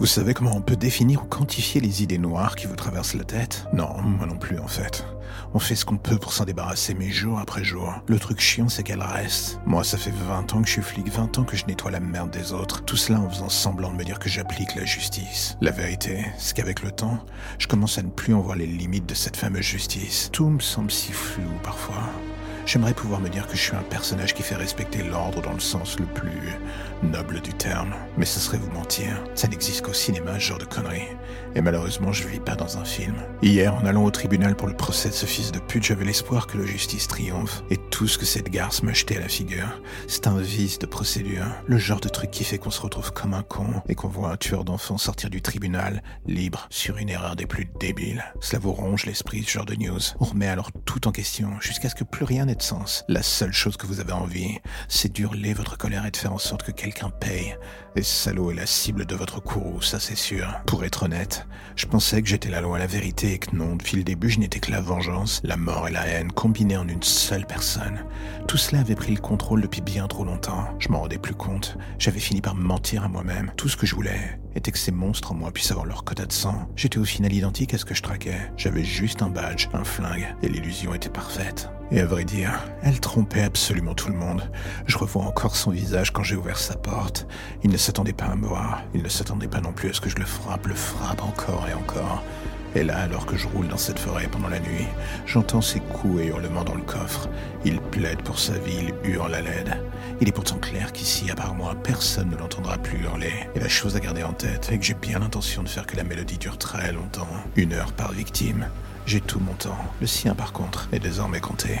Vous savez comment on peut définir ou quantifier les idées noires qui vous traversent la tête? Non, moi non plus en fait. On fait ce qu'on peut pour s'en débarrasser, mais jour après jour. Le truc chiant, c'est qu'elle reste. Moi, ça fait 20 ans que je suis flic, 20 ans que je nettoie la merde des autres. Tout cela en faisant semblant de me dire que j'applique la justice. La vérité, c'est qu'avec le temps, je commence à ne plus en voir les limites de cette fameuse justice. Tout me semble si flou parfois. J'aimerais pouvoir me dire que je suis un personnage qui fait respecter l'ordre dans le sens le plus noble du terme. Mais ce serait vous mentir. Ça n'existe qu'au cinéma, ce genre de conneries. Et malheureusement, je vis pas dans un film. Hier, en allant au tribunal pour le procès de ce fils de pute, j'avais l'espoir que la justice triomphe. Et tout ce que cette garce m'a jeté à la figure, c'est un vice de procédure. Le genre de truc qui fait qu'on se retrouve comme un con et qu'on voit un tueur d'enfants sortir du tribunal, libre, sur une erreur des plus débiles. Cela vous ronge l'esprit, ce genre de news. On remet alors tout en question, jusqu'à ce que plus rien n'ait sens. La seule chose que vous avez envie, c'est d'hurler votre colère et de faire en sorte que quelqu'un paye. Et salaud est la cible de votre courroux, ça c'est sûr. Pour être honnête, je pensais que j'étais la loi, la vérité et que non, depuis le début, je n'étais que la vengeance, la mort et la haine combinées en une seule personne. Tout cela avait pris le contrôle depuis bien trop longtemps. Je m'en rendais plus compte. J'avais fini par me mentir à moi-même. Tout ce que je voulais était que ces monstres en moi puissent avoir leur quota de sang. J'étais au final identique à ce que je traquais. J'avais juste un badge, un flingue, et l'illusion était parfaite. Et à vrai dire, elle trompait absolument tout le monde. Je revois encore son visage quand j'ai ouvert sa porte. Il ne s'attendait pas à me voir. Il ne s'attendait pas non plus à ce que je le frappe, le frappe encore et encore. Et là, alors que je roule dans cette forêt pendant la nuit, j'entends ses coups et hurlements dans le coffre. Il plaide pour sa vie, il hurle à l'aide. Il est pourtant clair qu'ici, à part moi, personne ne l'entendra plus hurler. Et la chose à garder en tête est que j'ai bien l'intention de faire que la mélodie dure très longtemps. Une heure par victime. J'ai tout mon temps. Le sien, par contre, est désormais compté.